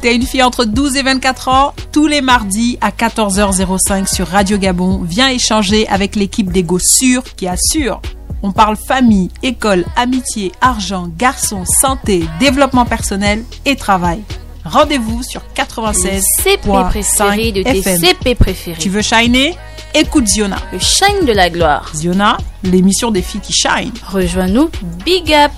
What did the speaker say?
T'es une fille entre 12 et 24 ans Tous les mardis à 14h05 sur Radio Gabon, viens échanger avec l'équipe d'Ego Sûr qui assure. On parle famille, école, amitié, argent, garçon, santé, développement personnel et travail. Rendez-vous sur 96. CP préféré de tes CP préférés. Tu veux shiner? Écoute Ziona. Le shine de la gloire. Ziona, l'émission des filles qui shine. Rejoins-nous, big up